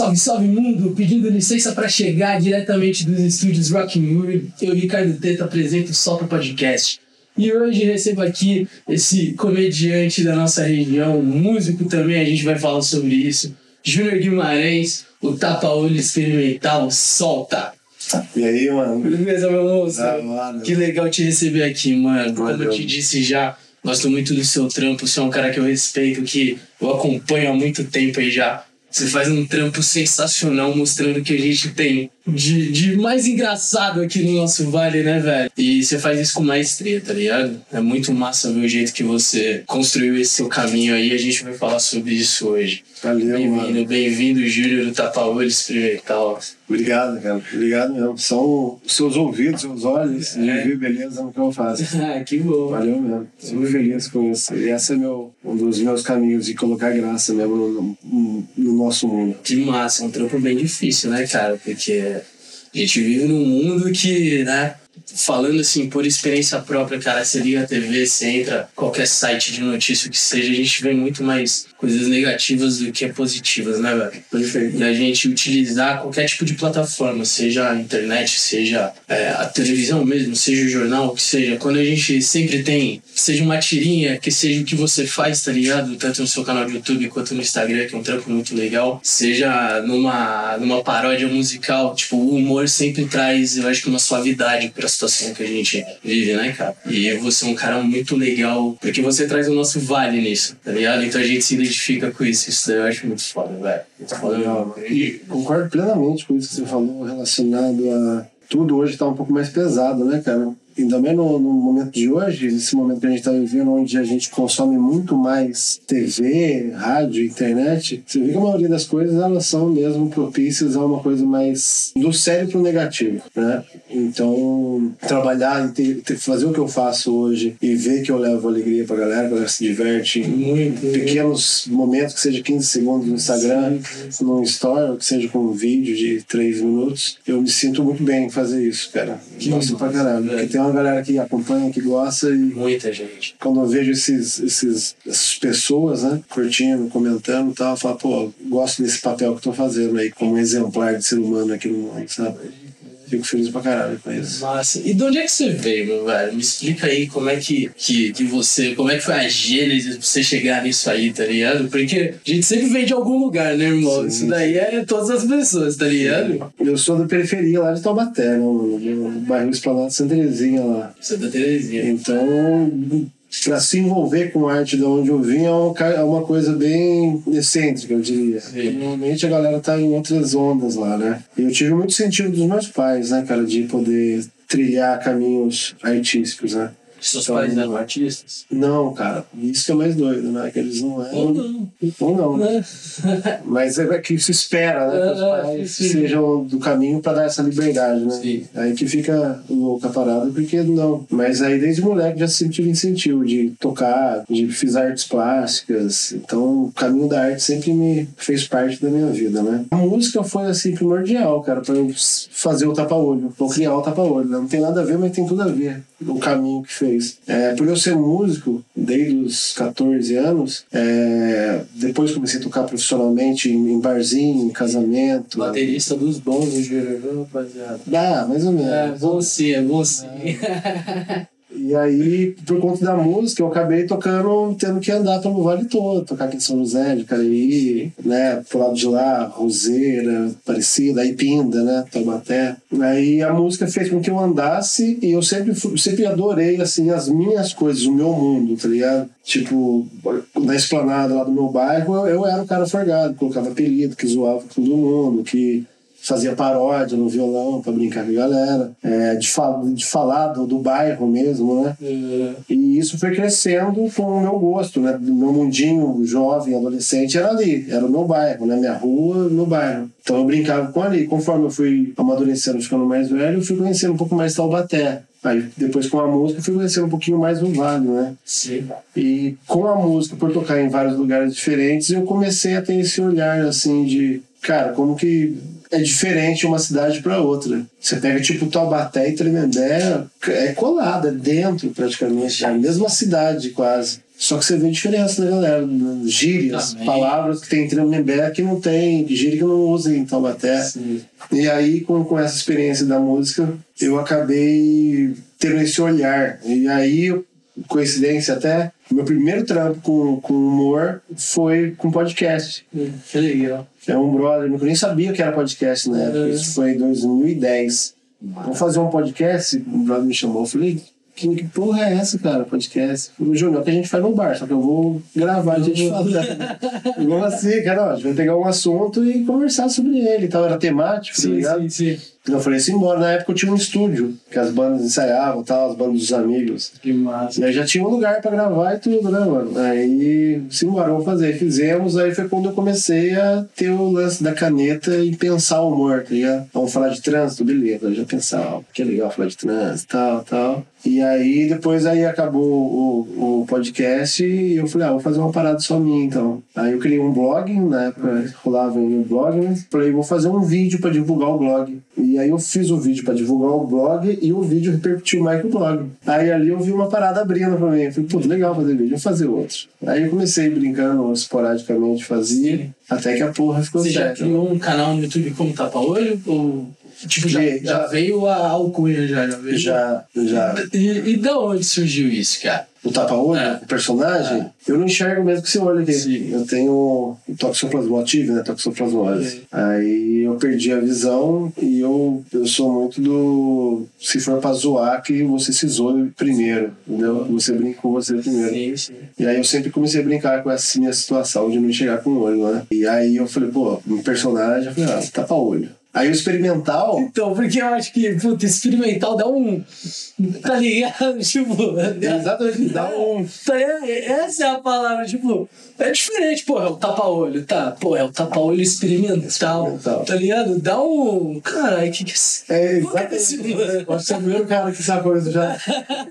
Salve, salve mundo! Pedindo licença para chegar diretamente dos estúdios Rock Mood, eu, Ricardo Teta, apresento o Solta Podcast. E hoje recebo aqui esse comediante da nossa região, músico também, a gente vai falar sobre isso. Júnior Guimarães, o tapa-olho experimental, solta! E aí, mano? Beleza, meu moço? Hora. Que legal te receber aqui, mano. Como eu Valeu. te disse já, gosto muito do seu trampo. Você é um cara que eu respeito, que eu acompanho há muito tempo aí já. Você faz um trampo sensacional mostrando que a gente tem de, de mais engraçado aqui no nosso vale, né, velho? E você faz isso com maestria, tá ligado? É muito massa ver o jeito que você construiu esse seu caminho aí. A gente vai falar sobre isso hoje. Valeu, Bem-vindo, mano. bem-vindo, Júlio do Tapa-Olho Experimental. Obrigado, cara. Obrigado mesmo. São os seus ouvidos, seus olhos, de É. ver beleza no que eu faço. Ah, que bom. Valeu mesmo. Fico feliz com isso. E esse é meu, um dos meus caminhos de colocar graça mesmo no, no- no nosso mundo. Que massa, é um trampo bem difícil, né, cara? Porque a gente vive num mundo que, né, falando assim, por experiência própria, cara, você liga a TV, você entra qualquer site de notícia que seja, a gente vê muito mais coisas negativas do que positivas, né, velho? Perfeito. E a gente utilizar qualquer tipo de plataforma, seja a internet, seja é, a televisão mesmo, seja o jornal, o que seja, quando a gente sempre tem, seja uma tirinha, que seja o que você faz, tá ligado? Tanto no seu canal de YouTube quanto no Instagram, que é um trampo muito legal, seja numa, numa paródia musical, tipo, o humor sempre traz, eu acho que uma suavidade pra situação que a gente vive, né, cara? E você é um cara muito legal, porque você traz o nosso vale nisso, tá ligado? Então a gente se identifica com isso, isso eu acho muito foda, velho. Muito foda. E concordo plenamente com isso que você falou relacionado a tudo hoje tá um pouco mais pesado, né, cara? Ainda mais no, no momento de hoje, esse momento que a gente tá vivendo, onde a gente consome muito mais TV, rádio, internet, você vê que a maioria das coisas elas são mesmo propícias a uma coisa mais do sério pro negativo, né? Então, trabalhar e ter- ter- fazer o que eu faço hoje e ver que eu levo alegria pra galera, que a galera se diverte, Muito. pequenos momentos, que seja 15 segundos no Instagram, num story, ou que seja com um vídeo de 3 minutos, eu me sinto muito bem em fazer isso, cara. Que Gosto pra caralho. Porque tem uma galera que acompanha, que gosta e Muita gente. quando eu vejo esses, esses, essas pessoas, né, curtindo, comentando e tal, eu falo, pô, gosto desse papel que eu tô fazendo aí, como um exemplar de ser humano aqui no mundo, sabe? Fico feliz pra caralho com isso. Massa. E de onde é que você veio, meu velho? Me explica aí como é que, que, que você. Como é que foi a gênese pra você chegar nisso aí, tá ligado? Porque a gente sempre vem de algum lugar, né, irmão? Sim. Isso daí é todas as pessoas, tá ligado? Eu sou da periferia lá de Taubaté, mano? Do bairro Esplanada Santa Terezinha lá. Santa Terezinha. Então, para se envolver com arte de onde eu vim é uma, é uma coisa bem excêntrica, eu diria. Normalmente a galera tá em outras ondas lá, né? E eu tive muito incentivo dos meus pais, né, cara, de poder trilhar caminhos artísticos, né? Seus Então, pais eram artistas? Não, cara, isso que é mais doido, né? Que eles não Ou eram. não. Ou não, né? Mas é que se espera, né? Que os Ah, pais sim. sejam do caminho para dar essa liberdade, né? Sim. Aí que fica louca a parada, porque não. Mas aí desde moleque já sempre tive incentivo de tocar, de fiz artes plásticas. Então o caminho da arte sempre me fez parte da minha vida, né? A música foi assim primordial, cara, para eu fazer o tapa-olho, eu criar o tapa-olho. né? Não tem nada a ver, mas tem tudo a ver. O caminho que fez. É, por eu ser músico desde os 14 anos, é, depois comecei a tocar profissionalmente em, em barzinho, em casamento. Baterista dos bons, viu, rapaziada? Ah, mais ou menos. É, bom sim, é bom sim. E aí, por conta da música, eu acabei tocando, tendo que andar pelo vale todo, tocar aqui em São José, de Careí, né, pro lado de lá, Roseira, Aparecida, aí Pinda, né, Taubaté. Aí a música fez com que eu andasse e eu sempre, sempre adorei, assim, as minhas coisas, o meu mundo, tá ligado? Tipo, na esplanada lá do meu bairro, eu, eu era o cara forgado, colocava apelido, que zoava com todo mundo, que fazia paródia no violão pra brincar com a galera, é, de, fal de falar do, do bairro mesmo, né? É, E isso foi crescendo com o meu gosto, né? Do meu mundinho jovem, adolescente, era ali, era o meu bairro, né? Minha rua, meu bairro. Então eu brincava com ali. Conforme eu fui amadurecendo, ficando mais velho, eu fui conhecendo um pouco mais Taubaté. Aí depois com a música eu fui conhecendo um pouquinho mais o Vale, né? sim. E com a música, por tocar em vários lugares diferentes, eu comecei a ter esse olhar assim de, cara, como que é diferente uma cidade para outra. Você pega tipo Taubaté e Tremembé, é colado, é dentro praticamente, é a mesma cidade quase. Só que você vê diferença, né, galera? Gírias, Também. palavras que tem em Tremembé que não tem, gíria que não usa em Taubaté. Sim. E aí, com, com essa experiência da música, eu acabei tendo esse olhar. E aí, coincidência até, meu primeiro trampo com, com humor foi com podcast. Que legal. É um brother, eu nem sabia que era podcast na época, É. isso foi em 2010. Vamos fazer um podcast, o brother me chamou, eu falei, que, que porra é essa, cara, podcast? O Júnior, que a gente faz no bar, só que eu vou gravar a gente falando. Como assim, cara? Ó, a gente vai pegar um assunto e conversar sobre ele e tal, era temático, tá ligado? sim. Eu falei assim, embora. Na época eu tinha um estúdio, que as bandas ensaiavam, tal, as bandas dos amigos. Que massa. E aí já tinha um lugar pra gravar e tudo, né, mano? Aí, simbora, vamos fazer. Fizemos, aí foi quando eu comecei a ter o lance da caneta e pensar o humor, tá ligado? Vamos falar de trânsito, beleza. Eu já pensava, ó, que legal falar de trânsito, tal, tal. E aí, depois aí acabou o, o podcast e eu falei, ah, vou fazer uma parada só minha, então. Aí eu criei um blog, na época rolava no blog, né? Falei, vou fazer um vídeo pra divulgar o blog. E aí eu fiz o vídeo pra divulgar o blog e o vídeo repercutiu mais que o blog. Aí ali eu vi uma parada abrindo pra mim. Eu falei, pô, legal fazer vídeo, vou fazer outro. Aí eu comecei brincando esporadicamente, fazia, até que a porra ficou Você já certa. criou um canal no YouTube como tapa-olho? Ou. Tipo, já, Já- já veio a alcunha, já, já veio. Já, já. E, e da onde surgiu isso, cara? O tapa-olho, É. o personagem, eu não enxergo mesmo que você olha aqui. Sim. Eu tenho toxoplasmose, tive, né? Toxoplasmose. Sim. Aí eu perdi a visão e eu, eu sou muito do. Se for pra zoar, que você se zoe primeiro, entendeu? Você brinca com você primeiro. Sim, sim. E aí eu sempre comecei a brincar com essa minha situação de não enxergar com o olho, né? E aí eu falei, pô, um personagem, eu falei, ah, tapa-olho. Aí o experimental. Então, porque eu acho que, puta, experimental dá um. Tá ligado? Tipo. Exatamente, dá um. Tá ligado? Essa é a palavra, tipo. É diferente, pô, é o tapa-olho, tá? Pô, é o tapa-olho experimental, Experimental. Tá ligado? Dá um. Caralho, que que é É, que é exatamente. Que você é o primeiro cara que sabe coisa já.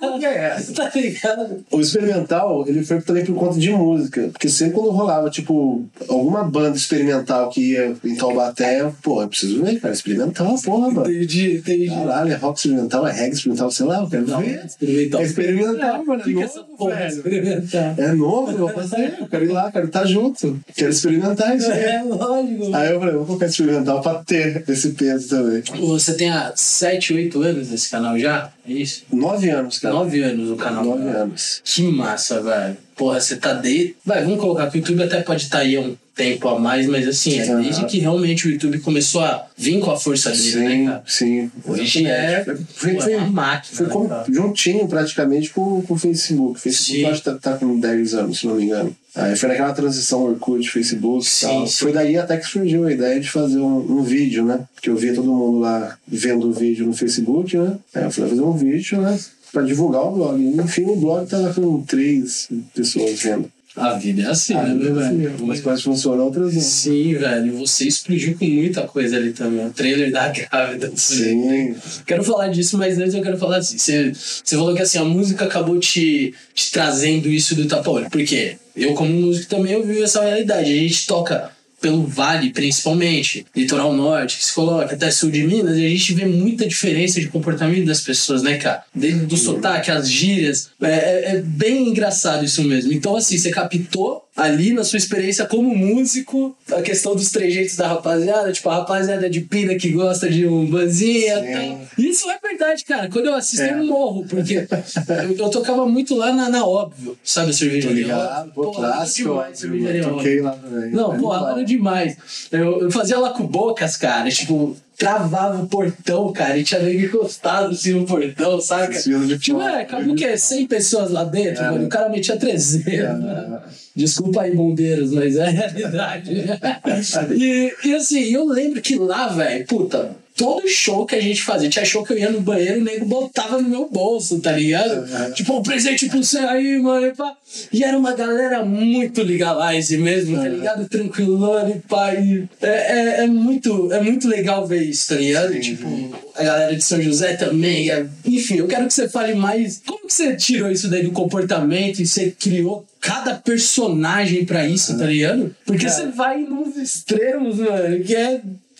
O que é essa? Tá ligado? O experimental, ele foi também por conta de música. Porque sempre quando rolava, tipo, alguma banda experimental que ia em Taubaté, pô, eu preciso ver, cara, experimental, porra, mano. Entendi, entendi. Caralho, é rock experimental, é reggae experimental, sei lá, eu quero Não, ver. experimental. É experimental, mano, é novo, essa porra, velho. experimental. É novo, eu vou fazer, eu quero ir lá, quero estar junto. Quero experimentar isso aí. É, lógico. Aí eu falei, vou colocar experimental pra ter esse peso também. Você tem há 7, 8 anos nesse canal já? É isso? Nove anos, cara. 9 anos o canal. Nove anos. Que massa, velho. Porra, você tá de. Vai, vamos colocar que o YouTube até pode estar aí há um tempo a mais, mas assim, é desde que realmente o YouTube começou a vir com a força dele, né, Sim, cara? sim. Hoje é, Foi, pô, foi, é uma máquina. foi né, com- juntinho praticamente com, com o Facebook. O Facebook Sim. acho que tá, tá com 10 anos, se não me engano. Aí foi naquela transição Orkut, Facebook e Sim, tal. sim. Foi daí até que surgiu a ideia de fazer um, um vídeo, né? Porque eu via todo mundo lá vendo o vídeo no Facebook, né? Aí eu falei, fazer um vídeo, né? Pra divulgar o blog. Enfim, o blog tava com três pessoas vendo. A vida é assim, Ah, né, meu velho? Algumas coisas funcionam, outras não. Sim, velho. Você explodiu com muita coisa ali também. O trailer da grávida. Sim. Quero falar disso, mas antes eu quero falar assim. Você, você falou que assim, a música acabou te, te trazendo isso do tapa-olho. Por quê? Eu, como músico, também eu vivo essa realidade. A gente toca pelo Vale, principalmente, litoral norte, que se coloca até sul de Minas, e a gente vê muita diferença de comportamento das pessoas, né, cara? Desde do sotaque, as gírias. É, é- é bem engraçado isso mesmo. Então, assim, você captou ali na sua experiência como músico a questão dos trejeitos da rapaziada, tipo a rapaziada de pina que gosta de um banzinha tal. Isso é verdade, cara. Quando eu assisto, É. eu morro, porque eu, eu tocava muito lá na, na Óbvio, sabe a Tô cervejaria? ligado, pô, era clássico. demais, cervejaria Óbvio. toquei lá também. Não, É pô, era demais. Eu, eu fazia lá com bocas, cara, tipo, travava o portão, cara, e tinha nego encostado assim no portão, saca? Desfile de Tipo, é, acabou que é 100 pessoas lá dentro, É. mano, e o cara metia 300. É. Desculpa aí, bombeiros, mas é a realidade. e, e assim, eu lembro que lá, velho, puta, todo show que a gente fazia, tinha show que eu ia no banheiro e o nego botava no meu bolso, tá ligado? É. Tipo, um presente pra você aí, mano. E, pá. e era uma galera muito legalize mesmo, tá É. ligado? Tranquilona e pá. E é, é, é muito, é muito legal ver isso, tá ligado? Sim. Tipo, a galera de São José também. é- Enfim, eu quero que você fale mais. Como que você tirou isso daí do comportamento e você criou cada personagem pra isso, tá ligado? Porque Cara. você vai nos extremos, mano, que é.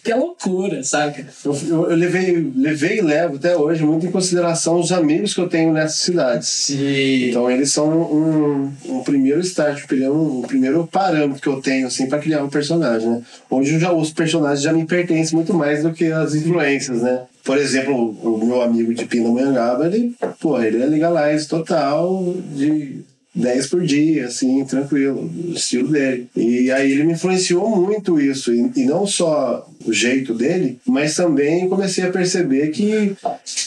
Que é loucura, saca? Eu, eu, eu levei, levei e levo até hoje muito em consideração os amigos que eu tenho nessas cidades. Sim. Então eles são um, um primeiro start, um, um primeiro parâmetro que eu tenho assim para criar um personagem, né? Hoje já os personagens já me pertencem muito mais do que as influências, né? Por exemplo, o meu amigo de Pindamonhangaba, ele, pô, ele é legalize total de 10 por dia, assim, tranquilo, o estilo dele. E aí ele me influenciou muito isso, e, e, não só o jeito dele, mas também comecei a perceber que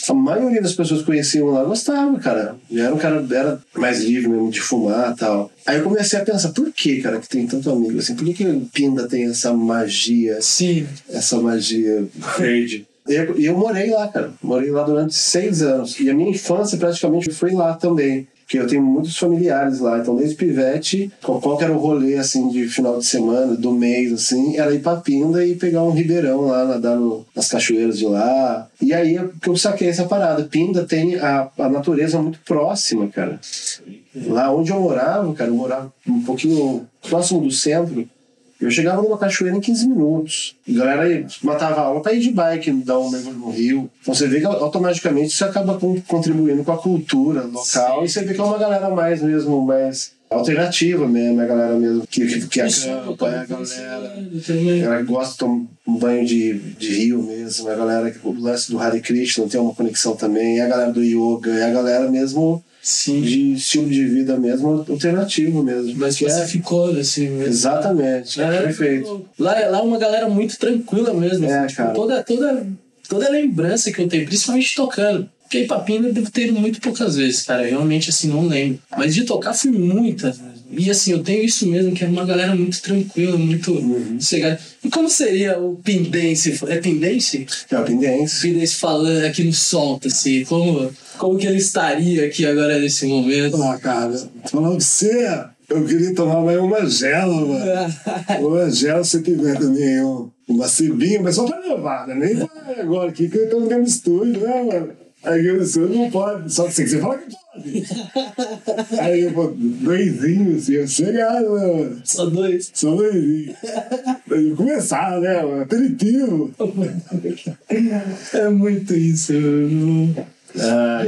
a maioria das pessoas que conheciam lá gostava, cara. Já era um cara era mais livre mesmo de fumar tal. Aí eu comecei a pensar, por que, cara, que tem tanto amigo assim? Por que, que Pinda tem essa magia? Sim. Essa magia verde. E eu, eu, morei lá, cara. Morei lá durante seis anos. E a minha infância praticamente foi lá também que eu tenho muitos familiares lá, então desde pivete, qual que era o rolê, assim, de final de semana, do mês, assim, era ir pra Pinda e pegar um ribeirão lá, nadar no, nas cachoeiras de lá. E aí que eu saquei essa parada. Pinda tem a, a natureza muito próxima, cara. Lá onde eu morava, cara, eu morava um pouquinho próximo do centro, eu chegava numa cachoeira em 15 minutos. A galera matava a aula para ir de bike, dar um mergulho no rio. Então você vê que automaticamente isso acaba contribuindo com a cultura local Sim. e você vê que é uma galera mais mesmo, mais alternativa mesmo, é a galera mesmo que, que, que acampa, é a galera. Ela gosta de tomar um banho de, de rio mesmo, é a galera, o lance do Hare Krishna tem uma conexão também, é a galera do yoga, é a galera mesmo Sim. de estilo de vida mesmo, alternativo mesmo. Mas pacificou, é... assim mesmo. Exatamente, é, perfeito. Lá, lá é uma galera muito tranquila mesmo. É, assim, tipo. Toda, toda, toda lembrança que eu tenho, principalmente tocando. Papina eu devo ter muito poucas vezes, cara. Realmente, assim, não lembro. Mas de tocar fui muitas vezes. E assim, eu tenho isso mesmo, que é uma galera muito tranquila, muito uhum. sossegada. E como seria o Pindense? É Pindense? É o Pindense. Pindense falando aqui no Solta, assim, como, como que ele estaria aqui agora nesse momento? Ah, cara, falando de você, eu queria tomar mais uma gela, mano. uma gela se tiver também um, uma cibinha, mas só pra levar, né? Nem pra agora aqui, que eu tô no estúdio, né, mano? Aí eu disse, não pode, só que você fala que pode. Aí eu vou, doisinhos, assim, chegado, né, mano? Só dois? Só doisinhos. Aí eu começar, né, mano? Aperitivo. É muito isso, mano. Ah,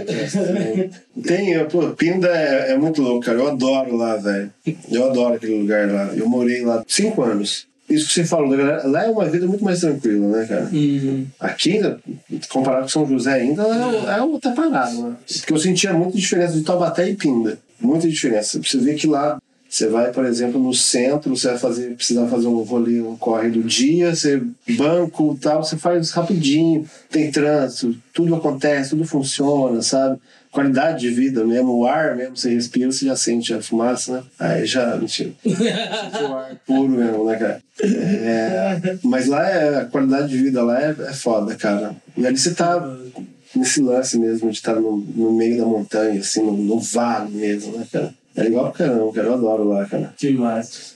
tem, pô, Pinda é, é muito louco, cara. Eu adoro lá, velho. Eu adoro aquele lugar lá. Eu morei lá cinco anos isso que você falou, né, lá é uma vida muito mais tranquila, né, cara? Uhum. Aqui, comparado com São José ainda, é, é outra parada, né? Porque eu sentia muita diferença de Taubaté e Pinda. Muita diferença. Você vê que lá você vai, por exemplo, no centro, você vai fazer, precisar fazer um rolê, um corre do dia, você banco tal, você faz rapidinho, tem trânsito, tudo acontece, tudo funciona, sabe? Qualidade de vida mesmo, o ar mesmo, você respira, você já sente a fumaça, né? Aí já, mentira. o ar puro mesmo, né, cara? É, mas lá é, a qualidade de vida lá é, é foda, cara. E ali você tá nesse lance mesmo de estar no, no meio da montanha, assim, no, no vale mesmo, né, cara? É legal pra caramba, cara. Eu adoro lá, cara. Demais.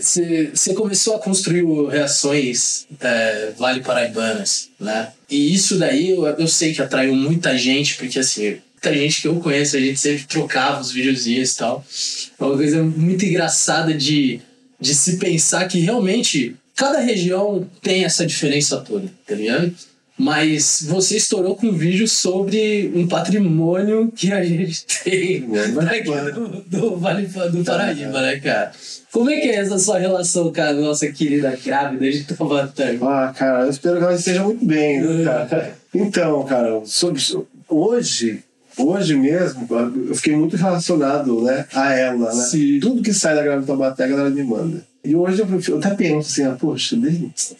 Você é, começou a construir reações é, Vale Paraibanas, né? E isso daí eu, eu sei que atraiu muita gente, porque assim, muita gente que eu conheço, a gente sempre trocava os videozinhos e tal. É uma coisa muito engraçada de, de se pensar que realmente cada região tem essa diferença toda, tá ligado? Mas você estourou com um vídeo sobre um patrimônio que a gente tem daqui do, do Vale do Paraíba, né, cara? Como é que é essa sua relação com a nossa querida grávida de Taubaté? Ah, cara, eu espero que ela esteja muito bem, né, cara? Então, cara, sobre, hoje hoje mesmo, eu fiquei muito relacionado né, a ela, né? Sim. Tudo que sai da Grávida Taubaté, a galera me manda. E hoje eu, eu até penso assim, ah, poxa,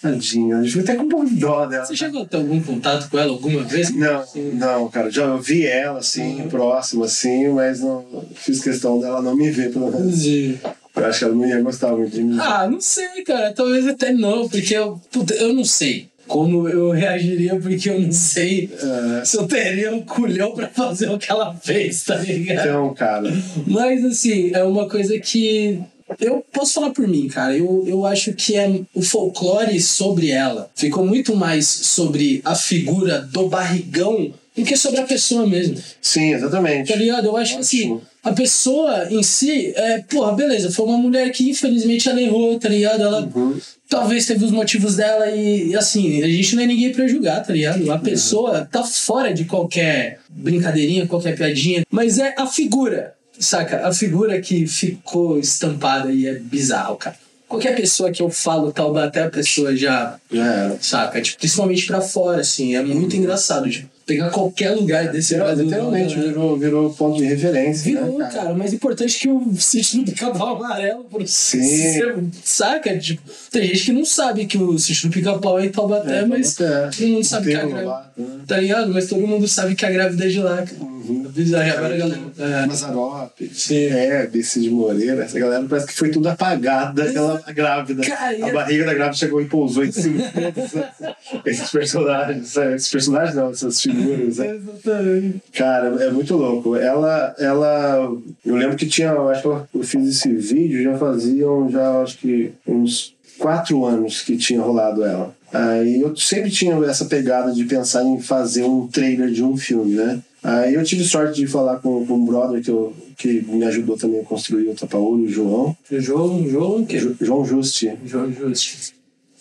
tadinha, eu fico até com um pouco de dó dela. Você chegou a ter algum contato com ela alguma vez? Não, não, cara, já vi ela assim, uhum. próximo assim, mas não fiz questão dela não me ver, pelo menos. Sim. Eu acho que ela não ia gostar muito de mim. Ah, não sei, cara. Talvez até não, porque eu, eu não sei como eu reagiria, porque eu não sei uh, se eu teria um culhão pra fazer o que ela fez, tá ligado? Então, cara. Mas, assim, é uma coisa que. Eu posso falar por mim, cara. Eu, eu acho que é o folclore sobre ela ficou muito mais sobre a figura do barrigão do que sobre a pessoa mesmo. Sim, exatamente. Tá ligado? Eu acho que assim, a pessoa em si, é, porra, beleza, foi uma mulher que infelizmente ela errou, tá ligado? Ela Uhum. talvez teve os motivos dela e, assim, a gente não é ninguém pra julgar, tá ligado? A pessoa tá fora de qualquer brincadeirinha, qualquer piadinha, mas é a figura, saca? A figura que ficou estampada e é bizarro, cara. Qualquer pessoa que eu falo tal, até a pessoa já era. saca? Tipo, principalmente pra fora, assim. É muito engraçado, tipo, pegar qualquer lugar desse Brasil. Literalmente né? virou, virou ponto de referência. Virou, né, cara. mais importante que o sítio do pica-pau amarelo. Por... Sim. Você saca? Tipo, tem gente que não sabe que o sítio do pica-pau é em Taubaté, É, mas todo mundo sabe que a Enterro né? Tá ligado? Mas todo mundo sabe que a grávida é de lá. cara. Uhum. Bizarro. Agora, galera. É. Mazarop, Sim. é, de Moreira, essa galera parece que foi tudo apagada, aquela grávida. Cara, a é- barriga da grávida chegou e pousou em cima esses personagens. sabe? Esses personagens não, essas figuras. né? Exatamente. Cara, é muito louco. Ela, ela. Eu lembro que tinha. Eu acho que eu- eu fiz esse vídeo, já faziam, já acho que uns quatro anos que tinha rolado ela. Aí eu sempre tinha essa pegada de pensar em fazer um trailer de um filme, né? Aí eu tive sorte de falar com, com um brother que, eu, que me ajudou também a construir o Tapaúro, o João. O João, João o quê? Jo- João Justi. João Justi.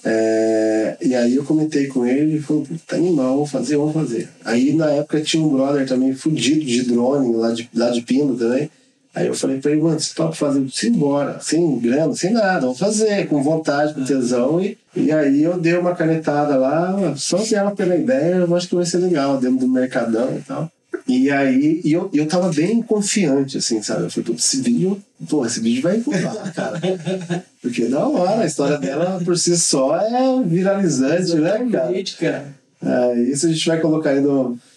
É, e aí eu comentei com ele, ele falou, puta animal, vamos fazer, vamos fazer. Aí na época tinha um brother também fudido de drone, lá de, lá de Pino também. Aí eu falei pra ele, mano, você topa fazer? Sim, embora, sem grana, sem nada, vamos fazer, com vontade, com tesão. E, e aí eu dei uma canetada lá, só dela pela ideia, eu acho que vai ser legal, dentro do Mercadão e tal. E aí, e eu, eu tava bem confiante, assim, sabe? Eu falei, pô, esse vídeo, pô, esse vídeo vai voar, cara. Porque é da hora, a história dela por si só é viralizante, né, cara? Cara. Aí se a gente vai colocar ainda,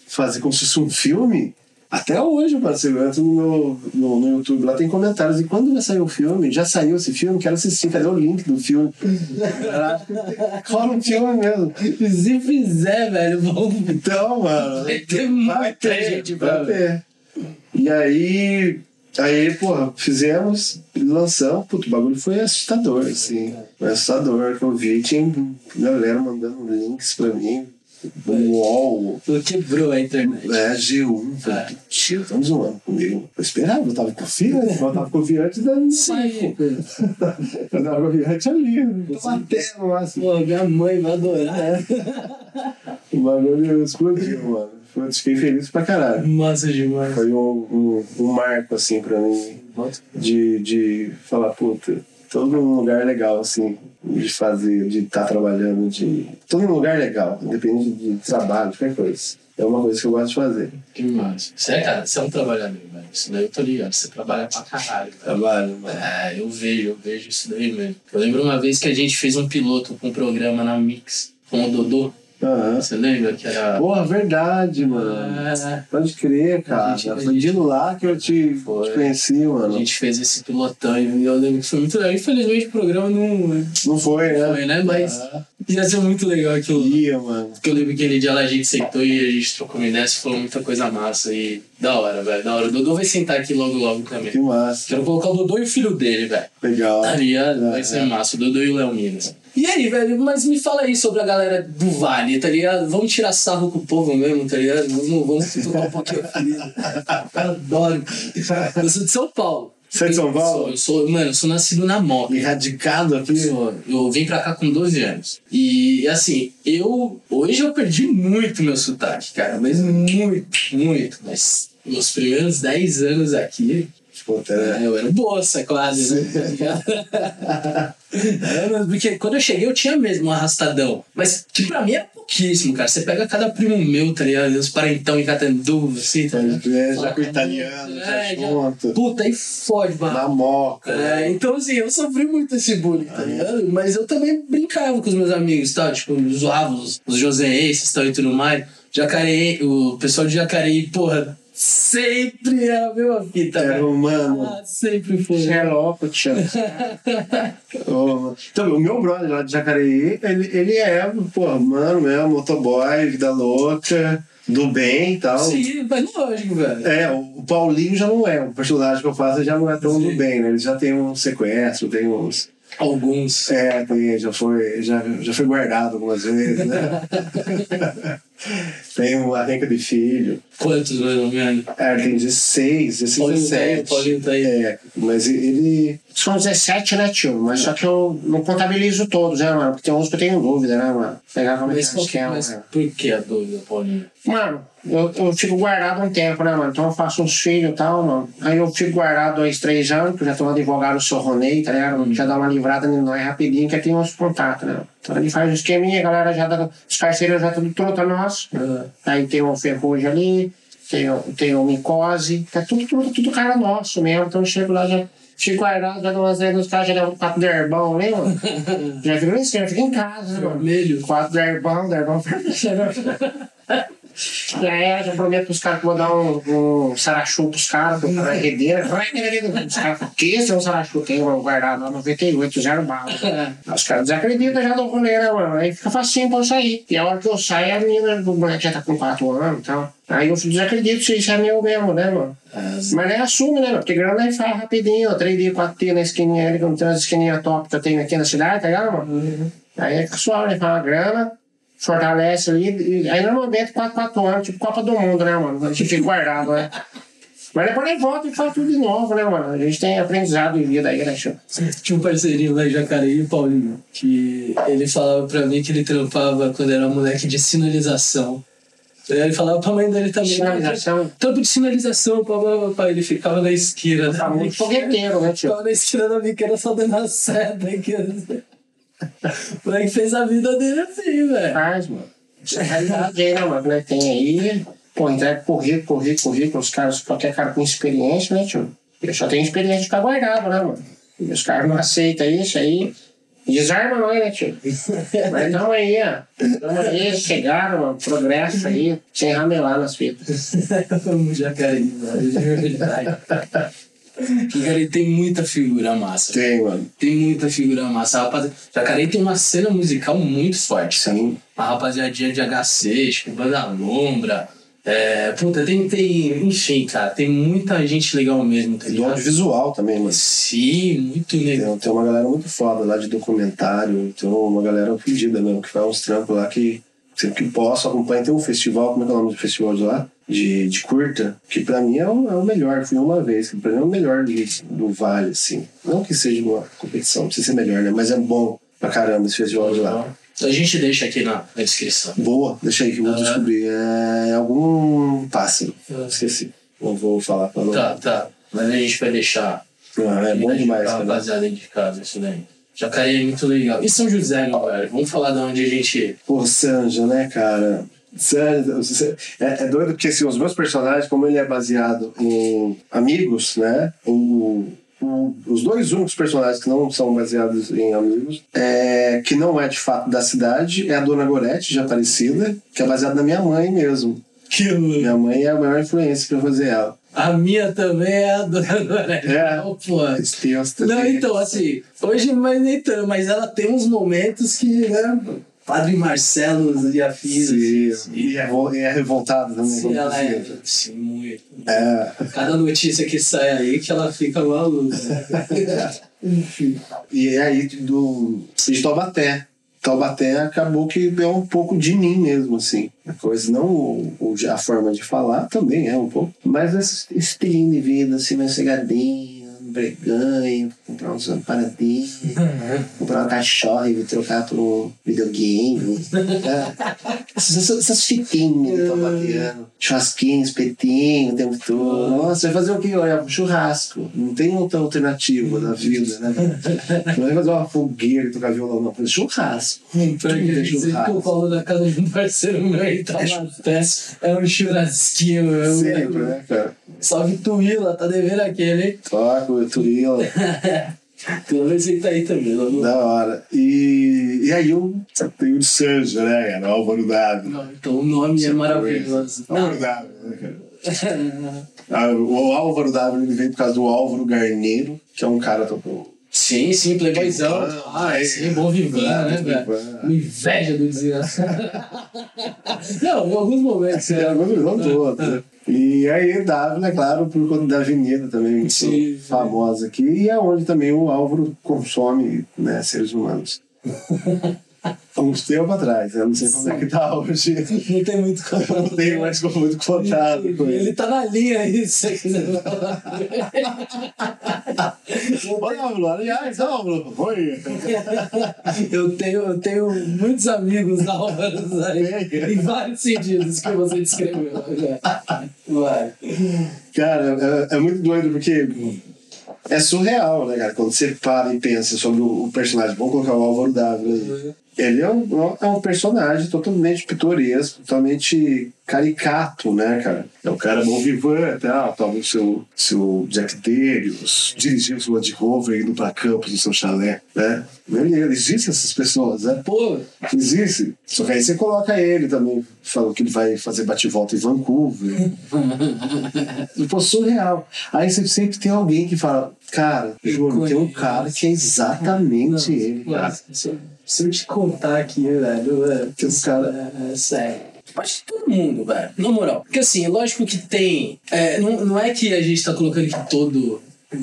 fazer como se fosse um filme, até hoje, parceiro, eu entro no, meu- no, no YouTube, lá tem comentários. E quando vai sair o filme? Já saiu esse filme? Quero assistir, cadê o link do filme? Cola um filme mesmo. Se fizer, velho, vamos. Então, mano. Vai ter muita gente vai pra ver. ter. E aí, aí, porra, fizemos, lançamos, puto, o bagulho foi assustador, assim. Foi assustador que eu vi, tinha galera mandando links pra mim, do UOL, Quebrou a internet. é, G1. Falei, É. tio, tão zoando comigo. Eu esperava, eu tava confiante, eu tava confiante da minha Sim. Eu tava confiante ali, batendo no máximo. Pô, minha mãe vai adorar. O bagulho explodiu, mano. Eu fiquei feliz pra caralho. Massa demais. Foi um, um, um marco, assim, pra mim, de, de falar, puta, todo um lugar legal, assim, de fazer, de estar trabalhando, de. Todo um lugar legal, independente de trabalho, de qualquer coisa. É uma coisa que eu gosto de fazer. Que massa. Você é, cara, você é um trabalhador, velho. Isso daí eu tô ligado. Você trabalha pra caralho. Trabalho, mano. É, eu vejo, eu vejo isso daí mesmo. Eu lembro uma vez que a gente fez um piloto com um programa na Mix, com o Dodô. Aham. Você lembra que era. Porra, verdade, mano. É, Pode crer, cara. A gente- a Foi de lá que eu te, Foi. te conheci, a mano. gente fez esse pilotão e eu lembro que foi muito legal. Infelizmente o programa não Não foi, né? foi, né? Mas Ah, ia ser muito legal aquilo. ia, mano. Porque eu lembro que aquele dia lá a gente sentou e a gente trocou uma ideia, falou muita coisa massa e da hora, velho. Da hora. O Dodô vai sentar aqui logo logo também. Que massa. Quero colocar o Dodô e o filho dele, velho. Legal. Tá ligado? Vai É, ser é. massa, o Dodô e o Léo Minas. E aí, velho, mas me fala aí sobre a galera do Vale, tá ligado? Vamos tirar sarro com o povo mesmo, tá ligado? Vamos, vamos tocar um pouquinho a ferida. Eu adoro. Eu sou de São Paulo. Você é de São Paulo? Eu sou, eu sou- mano, eu sou nascido na Moca. Erradicado aqui. Sou. Eu vim pra cá com 12 anos. E assim, eu. Hoje eu perdi muito meu sotaque, cara. Mas muito, muito. Mas meus primeiros 10 anos aqui, Puta, né? eu era bolsa quase, né? Tá mesmo, Porque quando eu cheguei eu tinha mesmo um arrastadão. Mas que pra mim é pouquíssimo, cara. Você pega cada primo meu, tá ligado? Os parentão em Catanduva, assim, tá ligado? É, já com o italiano, já É, já- junto. Puta, aí fode, mano. Na moca. É, então assim, eu sofri muito esse bullying, tá ligado? Mas eu também brincava com os meus amigos, tá? Tipo, zoava os, os joséenses tal, e tudo mais. Jacareí, o pessoal de Jacareí, porra, sempre era a mesma fita, Era velho. um mano. Ah, sempre foi. Xeroco, tchau. Então, o meu brother lá de Jacareí, ele, ele é, pô, mano mesmo, motoboy, vida louca, do bem e tal. Sim, mas lógico, velho. É, o Paulinho já não é. O personagem que eu faço já não é tão Sim. do bem, né? Ele já tem um sequestro, tem uns. Alguns. É, tem, já foi, já, já foi guardado algumas vezes, né? tem uma renca de filho. Quantos, mais ou menos? É, tem 16, 16, Paulinho tá aí, 17. Paulinho tá aí. É, mas ele. São 17, né, tio? Mas só que eu não contabilizo todos, né, mano? Porque tem uns que eu tenho dúvida, né, mano? Pegar como é Mas, é, que- né? mas por que a dúvida, Paulinho? Mano, eu, eu fico guardado um tempo, né, mano? Então eu faço uns filhos e tal, mano. Aí eu fico guardado dois, três anos, que eu já tô advogado do seu Ronei, tá ligado? Já dá uma livrada em nós rapidinho, que tem uns contatos, né? Então ele faz um esqueminha, a galera já dá. Os parceiros já tudo trota nosso. Aí tem o Ferrugem ali, tem, o- tem o Micose, é tudo, tudo, tudo cara nosso mesmo. Então eu chego lá, já fico guardado, já dou umas ideias dos caras, já levo quatro derbão, né, mano? já fico nesse já fico em casa, né, mano? Vermelho. Quatro derbão, derbão. Já é, já prometo pros caras que vou dar um, um sarachu pros caras, pro cara redeira. Os caras falam, que esse é um sarachu? Tem um guardado lá, 98, zero bala. Os caras desacreditam já do rolê, né, mano? Aí fica facinho pra eu sair. E a hora que eu saio, a menina do moleque já tá com 4 anos e tal. Aí eu desacredito se isso é meu mesmo, né, mano? Mas nem assume, né, mano? Porque grana aí faz rapidinho, 3 dias, 4 dias na esquininha ali, quando tem umas esquininhas top que eu tenho aqui na cidade, tá ligado, mano? Aí é suave, né? Faz uma grana, fortalece ali. Aí normalmente 4, 4 anos, tipo Copa do Mundo, né, mano? A gente fica guardado, né? Mas depois ele volta e faz tudo de novo, né, mano? A gente tem aprendizado em vida aí, né, tio? Tinha um parceirinho lá em Jacareí, Paulinho, que ele falava pra mim que ele trampava quando era moleque de sinalização. Ele falava pra mãe dele também. Sinalização. Trampo de sinalização, papai. Ele ficava na esquina. Tá da muito fogueteiro, né, tio? Ficava na esquina da biqueira só dando a seta. aqui, O moleque fez a vida dele assim, velho. Faz, mano. Isso é realidade aí, né, mano? Né? Tem aí, pô, entrega currículo, currículo, currículo, os caras, qualquer cara com experiência, né, tio? Eu só tenho experiência de ficar guardado, né, mano? E os caras não aceitam isso aí. Desarma nós, né, tio? Mas então aí, ó. Então aí, chegaram, mano, progresso aí, sem ramelar nas fitas. Vamos Jacareí, velho. Jacareí tem muita figura massa. Tem, mano. Tem muita figura massa. Rapaz, Jacareí tem uma cena musical muito forte. Sim. A rapaziadinha de HC, tipo, Banda Lombra. É, puta, tem, tem. Enfim, cara, tem muita gente legal mesmo, tá E do audiovisual também, mano. Sim, muito legal. Tem, tem uma galera muito foda lá de documentário, tem uma galera fedida mesmo, que faz uns trampos lá que sempre que posso acompanha. Tem um festival, como é que é o nome do festival de lá? De, de curta, que pra mim é o, é o melhor. Fui uma vez, que pra mim é o melhor de- do Vale, assim. Não que seja uma competição, não precisa ser melhor, né? Mas é bom pra caramba esse festival de lá. A gente deixa aqui na, na descrição. Boa, deixa aí que eu vou Ah. descobrir. É algum pássaro. Esqueci. Não vou falar pra não. Tá, tá. Mas a gente vai deixar. Ah, é bom Vai demais, cara. Rapaziada casa, isso daí. Jacareí é muito legal. E São José, velho? Vamos falar de onde a gente. Pô, Sanja, né, cara? Você- é, é doido porque assim, os meus personagens, como ele é baseado em amigos, né? O, o- os dois únicos personagens que não são baseados em amigos, é, que não é de fato da cidade, é a Dona Gorete, já Aparecida, que é baseada na minha mãe mesmo. Que. Minha mãe é a maior influência pra fazer ela. A minha também é a dona Lorena. É. Não, pô. Não, então, assim, hoje mas nem tanto, mas ela tem uns momentos que, né? Padre Marcelo e afins. Sim, assim, e é, é revoltada também. Sim, ela é. Sim, muito. É. Cada notícia que sai aí que ela fica maluca. né? Enfim. E aí do de Taubaté. Acabou que é um pouco de mim mesmo, assim. A coisa, não o, o- a forma de falar também é um pouco. Mas esse estilinho de vida, assim, mais cegadinho, breganho, comprar uns paradinhos, comprar uma cachorra e trocar por videogame. É. Essas, essas fitinhas de Taubateano. Churrasquinho, espetinho o tempo todo. Nossa, vai fazer o quê? Olha, churrasco. Não tem outra alternativa na vida, né? Não vai fazer uma fogueira e tocar violão, não. Fazer churrasco. Que Tudo é que eu churrasco. falo na casa de um parceiro meu e tá lá até. É um churrasquinho. Sempre, né, cara? Salve Tuíla, tá devendo aquele, hein? Toca, o Turila. Pelo menos ele tá aí também. Não, da hora. E, e aí eu tenho de Sanja, né, cara? Álvaro não, então o nome é maravilhoso. Álvaro Dado, né, cara? Ah, o Álvaro W ele veio por causa do Álvaro Garneiro, que é um cara do. Sim, sim, playboyzão. Ah, é. sim, bom vivan, né, velho? Uma inveja do desgraçado. Não, em alguns momentos, É, né? agora não todo. Né? E aí Dávila, é claro, por conta da avenida também, muito Sim, sim. famosa aqui, e é onde também o Álvaro consome né, seres humanos. Há uns tempo atrás, eu não sei como é que tá hoje. Não tem muito Não tenho mais muito contato com ele. Ele tá na linha aí, se você quiser falar. Oi, Álvaro, aliás, Álvaro, oi. Eu tenho, eu tenho muitos amigos Álvaros aí, em vários sentidos que você descreveu. né? Vai. Cara, é, é muito doido porque é surreal, né, cara? Quando você para e pensa sobre o, o personagem. Vamos colocar o Álvaro Dávila aí. Ele é um, é um personagem totalmente pitoresco, totalmente caricato, né, cara? É o cara bom vivan tal, toma o seu, seu Jack Daniels, dirigindo sua Land Rover, indo pra campos no seu chalé, né? Beleza, existem essas pessoas, né? Pô, Existe. Só que aí você coloca ele também, falou que ele vai fazer bate-volta em Vancouver. pô, surreal. Aí você sempre tem alguém que fala, cara, juro, tem um cara que é exatamente ele, cara. Se, eu- te contar aqui, velho, velho, Que os cara- é, é sério. Acho que todo mundo, velho. Na moral. Porque assim, lógico que tem. é, não, não é que a gente tá colocando que todo.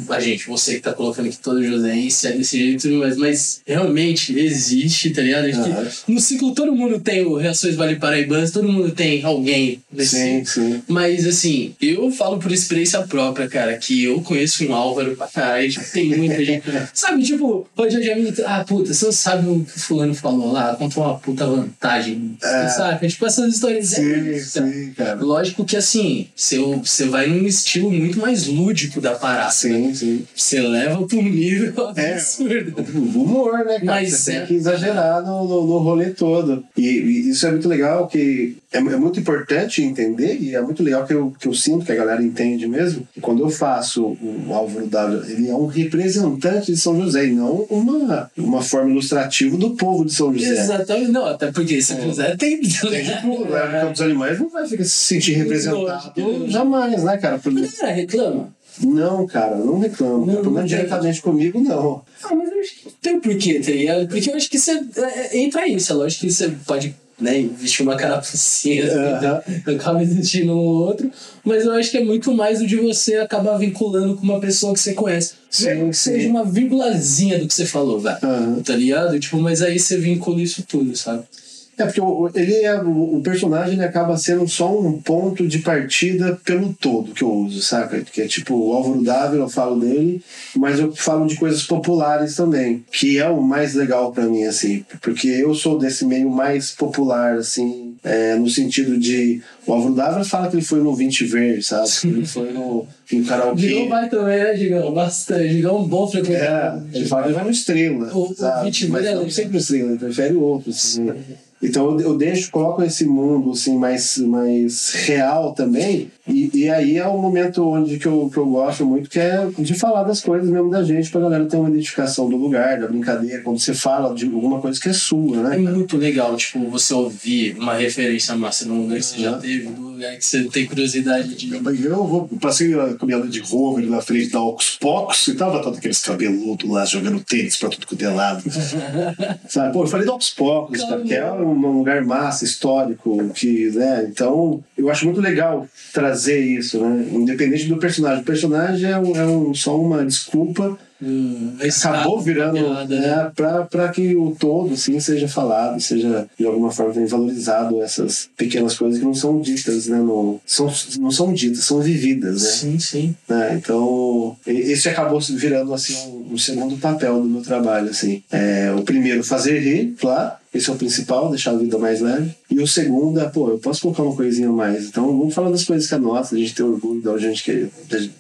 A gente, você que tá colocando que todo joséense é desse jeito e tudo mais, mas realmente existe, tá ligado? Aham. no ciclo todo mundo tem o Reações Vale Paraibanas, todo mundo tem alguém desse Sim, sim. mas assim, eu falo por experiência própria, cara, que eu conheço um Álvaro pra caralho, tipo, tem muita gente. Sabe, tipo, hoje já me. Ah, puta, você não sabe o que o fulano falou lá, contou uma puta vantagem. É. Sabe? Tipo, essas histórias. Sim, é, sim, cara. Lógico que assim, você, você vai num estilo muito mais lúdico da parada. Sim, sim. Você leva um nível É. absurdo. O humor, né, cara? Mas você é- tem que exagerar no, no, no rolê todo. E, e isso é muito legal, que é, é muito importante entender, e é muito legal que eu, que eu sinto que a galera entende mesmo. que Quando eu faço o Álvaro W, ele é um representante de São José, e não uma, uma forma ilustrativa do povo de São José. Exatamente, não, até porque se quiser tem. Tem de tudo, né? Porque os animais não vai ficar se sentir representado jamais, né, cara? Por- a galera reclama. Não, cara, não reclamo. Não, Pelo menos diretamente comigo, não. Ah, mas eu acho que tem porquê, tá ligado? Porque eu acho que você. é, é, entra isso, é lógico que você pode né, vestir uma carapucinha, assim, acaba existindo um ou outro, mas eu acho que é muito mais o de você acabar vinculando com uma pessoa que você conhece. Sim, que seja uma vírgulazinha do que você falou, velho. Tá ligado? Tipo, mas aí você vincula isso tudo, sabe? É porque o, ele é, o, o personagem ele acaba sendo só um ponto de partida pelo todo que eu uso, saca? Que é tipo o Álvaro Dávila, eu falo dele, mas eu falo de coisas populares também, que é o mais legal pra mim, assim, porque eu sou desse meio mais popular, assim, é, no sentido de. O Álvaro Dávila fala que ele foi no 20 Ver, sabe? Ele foi no, no karaokê. Gigão vai também, né, Gigão? Bastante. Gigão é um bom É, frequentador. ele fala que vai no Estrela. O- o sabe? 20 Mas é não legal. sempre o Estrela, ele prefere outros. assim. Então eu, deixo, coloco esse mundo assim, mais, mais real também. E, e aí é o momento onde que eu, que eu gosto muito, que é de falar das coisas mesmo da gente, pra galera ter uma identificação do lugar, da brincadeira, quando você fala de alguma coisa que é sua, É né? muito legal, tipo, você ouvir uma referência massa num lugar que você já teve, num lugar que você tem curiosidade de. Eu vou, eu passei com a minha Land Rover na frente da Ocus Pocos e tava todo aqueles cabeludos lá jogando tênis pra tudo quanto é lado. Sabe? Pô, eu falei do Ocus Pocos, cara, que é um lugar massa, histórico, que, né? Então, eu acho muito legal trazer isso, né? Independente do personagem. O personagem é, um, é um- só uma desculpa Hum, acabou virando piada, né? né, para que o todo assim, seja falado, seja de alguma forma valorizado essas pequenas coisas que não são ditas, né? No, são, não são ditas, são vividas, né? Sim, sim. né? Então, esse acabou virando assim um, um segundo papel do meu trabalho, assim. É, o primeiro, fazer rir, claro. Esse é o principal, deixar a vida mais leve. E o segundo é, pô, eu posso colocar uma coisinha a mais. Então, vamos falar das coisas que é nossa, a gente ter orgulho de onde a gente, que-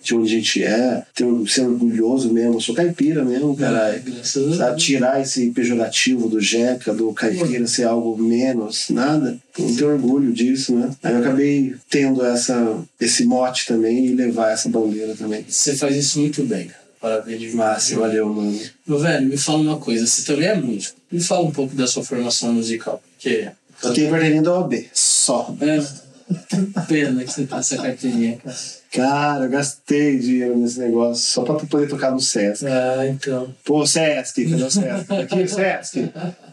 de onde a gente é, ter, ser orgulhoso mesmo. Eu sou caipira mesmo, caralho. Graças a Sabe, Deus. tirar esse pejorativo do jeca, do caipira ser algo menos, nada. Não ter orgulho disso, né? Aí eu acabei tendo essa, esse mote também e levar essa bandeira também. Você faz isso muito bem, cara. Parabéns demais. Massa, valeu, mano. Meu velho, me fala uma coisa. Você também é músico. Me fala um pouco da sua formação musical. Porque. Eu tenho carteirinha da OAB, só. É. Que pena que você tá essa carteirinha, cara. Cara, eu gastei dinheiro nesse negócio só pra poder tocar no Sesc. Ah, então. Pô, Sesc, cadê o Sesc? Aqui, Sesc.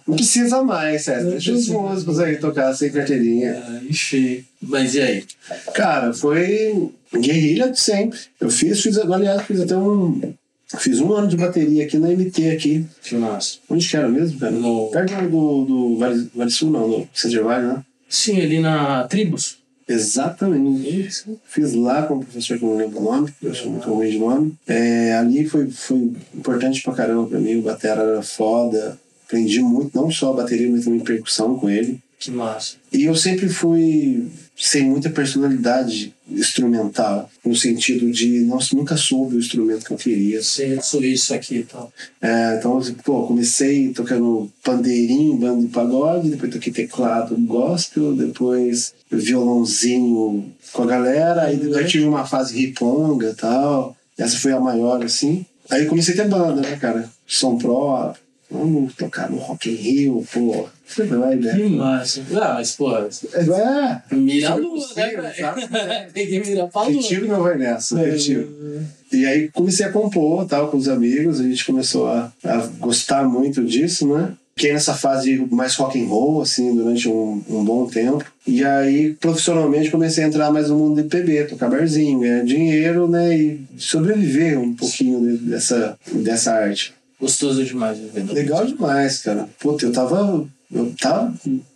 Não precisa mais, Sesc. Deixa os músicos aí tocar sem carteirinha. Ah, enfim. Mas e aí? Cara, foi guerrilha de sempre. Eu fiz, fiz, aliás, fiz até um, Fiz um ano de bateria aqui na MT aqui. Que massa. Onde que era mesmo, cara? No- Perto do, do Vale, vale Sul, não, do Cedar Valley, né? Sim, ali na Tribus. Exatamente. Fiz lá com um professor que eu não lembro o nome, eu sou muito ruim de nome. É, ali foi, foi importante pra caramba pra mim, o batera era foda. Aprendi muito, não só a bateria, mas também percussão com ele. Que massa. E eu sempre fui sem muita personalidade instrumental, no sentido de, nossa, nunca soube o instrumento que eu queria. Você sou isso aqui e tal. É, então, assim, pô, comecei tocando pandeirinho, banda de pagode, depois toquei teclado gospel, depois violãozinho com a galera, aí eu tive uma fase riponga e tal. Essa foi a maior, assim. Aí comecei a ter banda, né, cara? Som próprio. Vamos tocar no Rock in Rio, pô. Você vai, Que né? massa. Ah, mas, pô, É, mira a lua, né, sabe? Tem que mirar pra lua. retiro não vai nessa, retiro. E aí comecei a compor tal com os amigos, a gente começou a, a gostar muito disso, né? Fiquei nessa fase mais rock and roll, assim, durante um, um bom tempo. E aí, profissionalmente, comecei a entrar mais no mundo de PB, tocar barzinho, ganhar dinheiro, né? E sobreviver um pouquinho de- dessa, dessa arte. Gostoso demais viver Legal demais, cara. Puta, eu tava... Eu tava...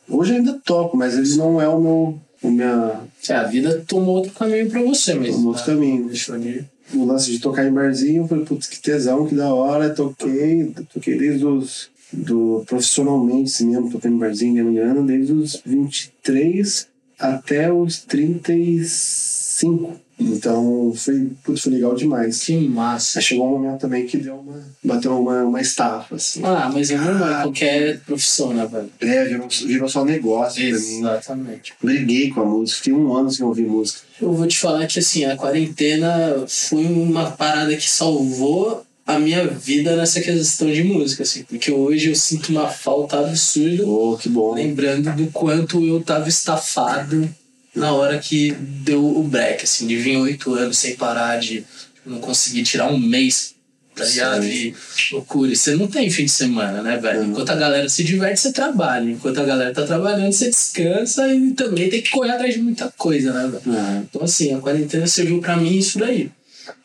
Hoje ainda toco, mas ele não é o meu... O minha, É, a vida tomou outro caminho pra você mesmo. Tomou outro caminho. Deixou de... o lance de tocar em barzinho, eu falei, putz, que tesão, que da hora, toquei, toquei desde os, do, profissionalmente, assim mesmo, tocando em barzinho, ganhando grana, desde os 23 até os 35. Então, foi, putz, foi legal demais. Que massa. Aí chegou um momento também que deu uma, bateu uma, uma estafa, assim. Ah, mas é normal, qualquer profissão, né, velho? É, virou, virou só negócio pra mim. Exatamente. Briguei com a música, fiquei um ano sem ouvir música. Eu vou te falar que, assim, a quarentena foi uma parada que salvou a minha vida nessa questão de música, assim. Porque hoje eu sinto uma falta absurda, Oh, que bom. lembrando do quanto eu tava estafado na hora que deu o break, assim, de vir oito anos sem parar, de não conseguir tirar um mês, tá ligado? E loucura. Você não tem fim de semana, né, velho? Uhum. Enquanto a galera se diverte, você trabalha. Enquanto a galera tá trabalhando, você descansa e também tem que correr atrás de muita coisa, né, velho? É. Então, assim, a quarentena serviu pra mim isso daí.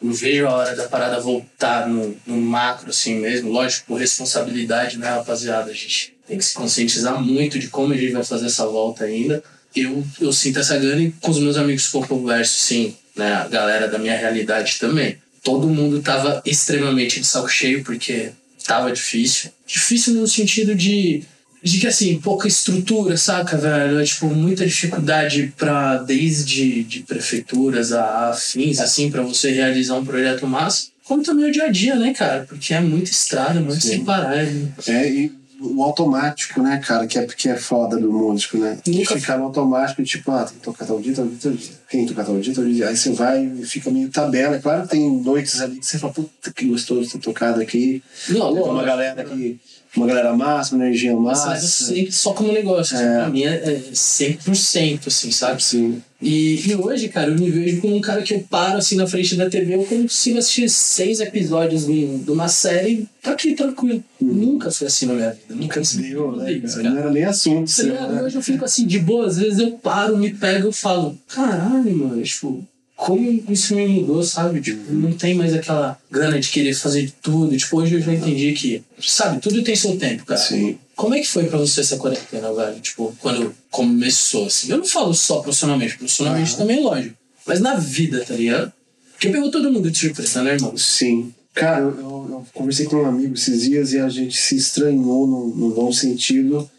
Não vejo a hora da parada voltar no, no macro, assim mesmo. Lógico, por responsabilidade, né, rapaziada? A gente tem que se conscientizar muito de como a gente vai fazer essa volta ainda. Eu, eu sinto essa gana e com os meus amigos que eu converso, sim, né, a galera da minha realidade também. Todo mundo tava extremamente de saco cheio porque tava difícil. Difícil no sentido de de que assim, pouca estrutura, saca, velho? É, tipo, muita dificuldade para desde de prefeituras a afins, assim, para você realizar um projeto massa. Como também o dia a dia, né, cara? Porque é muita estrada, muito sem parar. né? É, e o automático, né, cara, que é, que é foda do músico, né? Nunca- Ficar no automático, tipo, ah, tem que tocar tal dia, tal dia, tal dia. Tem que tocar tal dia, tal dia. Aí você vai e fica meio tabela. É Claro que tem noites ali que você fala, puta, que gostoso ter tocado aqui. Não, Tem uma galera que. Uma galera massa, uma energia Mas massa. eu sempre só como negócio. Assim, É. Pra mim é, é 100%, assim, sabe? Sim. E, e hoje, cara, eu me vejo como um cara que eu paro assim na frente da TV, eu consigo assistir seis episódios de, de uma série, tá aqui tranquilo. Nunca foi assim na minha vida. Nunca Deu, né, cara? Não era nem assunto. Seu, né? Hoje eu fico assim, de boa, às vezes eu paro, me pego e falo, caralho, mano, tipo, como isso me mudou, sabe? Tipo, não tem mais aquela gana de querer fazer tudo. Tipo, hoje eu já entendi que, sabe, tudo tem seu tempo, cara. Sim. Como é que foi pra você essa quarentena, velho? Tipo, quando começou, assim. Eu não falo só profissionalmente, profissionalmente também, lógico. Mas na vida, tá ligado? Porque pegou todo mundo de surpresa, né, irmão? Sim. Cara, eu, eu- conversei com um amigo esses dias e a gente se estranhou num, num bom sentido.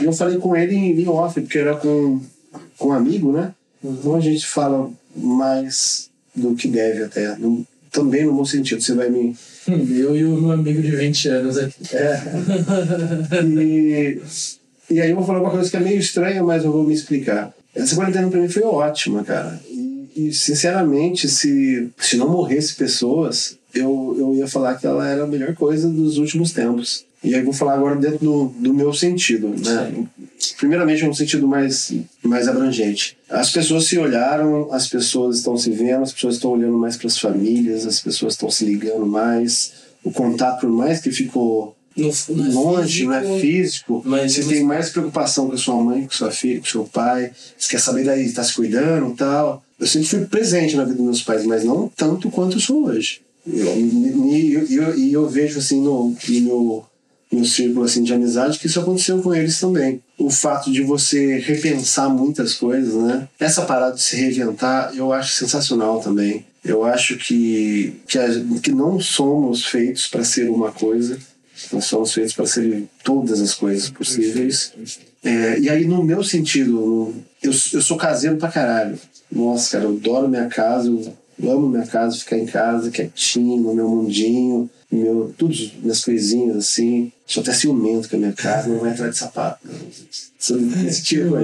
E eu falei com ele em, em off, porque era com, com um amigo, né? Então a gente fala mais do que deve até. No- também no bom sentido. Você vai me. Eu e o meu amigo de 20 anos aqui. É. E, e aí eu vou falar uma coisa que é meio estranha, mas eu vou me explicar. Essa quarentena pra mim foi ótima, cara. E, e, sinceramente, se, se não morresse pessoas, eu, eu ia falar que ela era a melhor coisa dos últimos tempos. E aí vou falar agora dentro do, do meu sentido, né? Primeiramente, um sentido mais, mais abrangente. As pessoas se olharam, as pessoas estão se vendo, as pessoas estão olhando mais para as famílias, as pessoas estão se ligando mais. O contato, por mais que ficou No, no longe, não é físico, mas- você tem mais preocupação com a sua mãe, com sua filha, com seu pai, você quer saber daí, tá se cuidando e tal. Eu sempre fui presente na vida dos meus pais, mas não tanto quanto eu sou hoje. E eu, eu, eu, eu vejo assim no, no meu, meu círculo assim, de amizade que isso aconteceu com eles também. O fato de você repensar muitas coisas, né? Essa parada de se reinventar eu acho sensacional também. Eu acho que, que, a, que não somos feitos para ser uma coisa, nós somos feitos para ser todas as coisas possíveis. É, e aí, no meu sentido, eu, eu sou caseiro pra caralho. Nossa, cara, eu adoro minha casa, eu amo minha casa, ficar em casa, quietinho, no meu mundinho, meu, tudo, minhas coisinhas assim. Sou até ciumento com a minha casa, não vai entrar de sapato. Sou desse tipo.